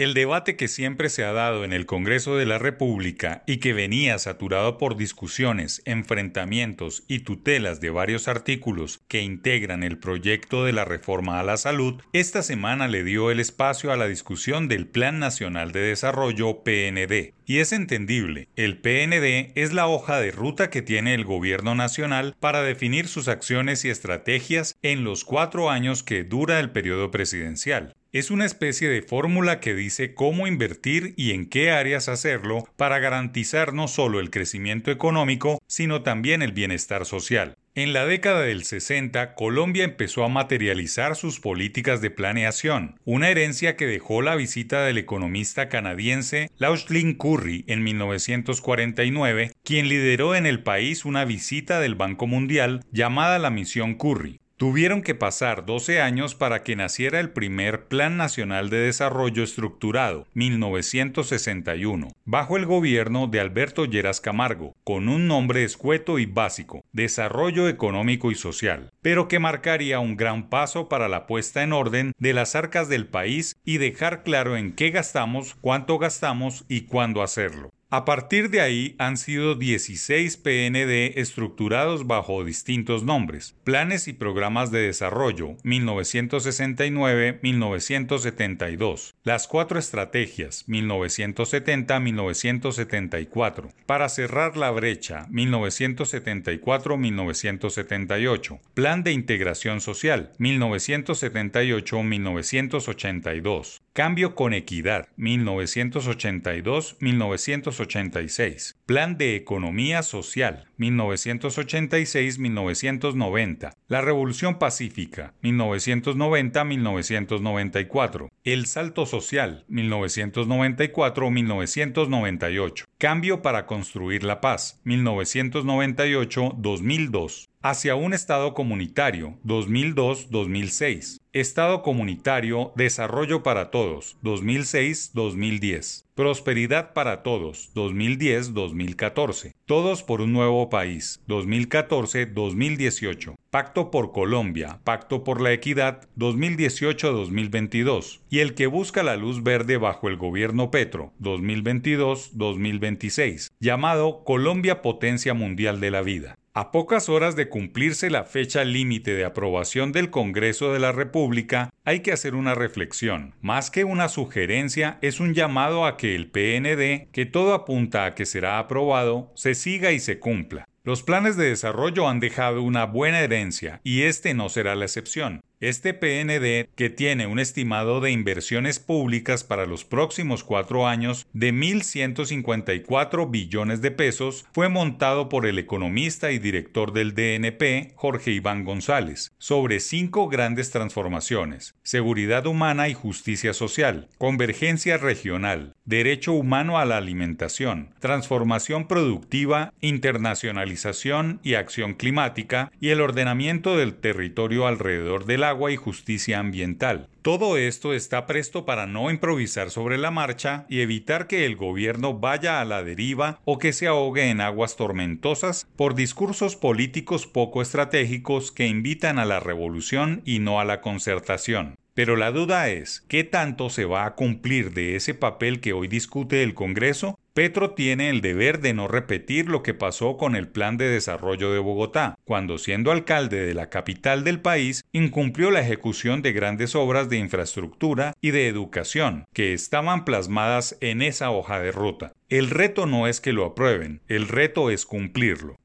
El debate que siempre se ha dado en el Congreso de la República y que venía saturado por discusiones, enfrentamientos y tutelas de varios artículos que integran el proyecto de la reforma a la salud, esta semana le dio el espacio a la discusión del Plan Nacional de Desarrollo PND. Y es entendible, el PND es la hoja de ruta que tiene el gobierno nacional para definir sus acciones y estrategias en los cuatro años que dura el periodo presidencial. Es una especie de fórmula que dice cómo invertir y en qué áreas hacerlo para garantizar no solo el crecimiento económico, sino también el bienestar social. En la década del 60, Colombia empezó a materializar sus políticas de planeación, una herencia que dejó la visita del economista canadiense Lauchlin Curry en 1949, quien lideró en el país una visita del Banco Mundial llamada la Misión Curry. Tuvieron que pasar 12 años para que naciera el primer Plan Nacional de Desarrollo Estructurado, 1961, bajo el gobierno de Alberto Lleras Camargo, con un nombre escueto y básico, Desarrollo Económico y Social, pero que marcaría un gran paso para la puesta en orden de las arcas del país y dejar claro en qué gastamos, cuánto gastamos y cuándo hacerlo. A partir de ahí han sido 16 PND estructurados bajo distintos nombres, Planes y Programas de Desarrollo 1969-1972, las cuatro estrategias 1970-1974, para cerrar la brecha 1974-1978, Plan de Integración Social 1978-1982, Cambio con Equidad 1982-1982, 1986, Plan de Economía Social 1986-1990, La Revolución Pacífica 1990-1994, El Salto Social 1994-1998, Cambio para construir la paz 1998-2002, Hacia un Estado comunitario 2002-2006, Estado Comunitario Desarrollo para Todos 2006-2010. Prosperidad para Todos 2010-2014. Todos por un nuevo país 2014-2018. Pacto por Colombia, Pacto por la Equidad 2018-2022. Y el que busca la luz verde bajo el gobierno Petro 2022-2026, llamado Colombia Potencia Mundial de la Vida. A pocas horas de cumplirse la fecha límite de aprobación del Congreso de la República, hay que hacer una reflexión. Más que una sugerencia, es un llamado a que el PND, que todo apunta a que será aprobado, se siga y se cumpla. Los planes de desarrollo han dejado una buena herencia y este no será la excepción. Este PND, que tiene un estimado de inversiones públicas para los próximos cuatro años de 1.154 billones de pesos, fue montado por el economista y director del DNP, Jorge Iván González, sobre cinco grandes transformaciones, seguridad humana y justicia social, convergencia regional, derecho humano a la alimentación, transformación productiva, internacionalización y acción climática, y el ordenamiento del territorio alrededor del agua y justicia ambiental. Todo esto está presto para no improvisar sobre la marcha y evitar que el gobierno vaya a la deriva o que se ahogue en aguas tormentosas por discursos políticos poco estratégicos que invitan a la revolución y no a la concertación. Pero la duda es, ¿qué tanto se va a cumplir de ese papel que hoy discute el Congreso Petro tiene el deber de no repetir lo que pasó con el Plan de Desarrollo de Bogotá, cuando siendo alcalde de la capital del país, incumplió la ejecución de grandes obras de infraestructura y de educación que estaban plasmadas en esa hoja de ruta. El reto no es que lo aprueben, el reto es cumplirlo.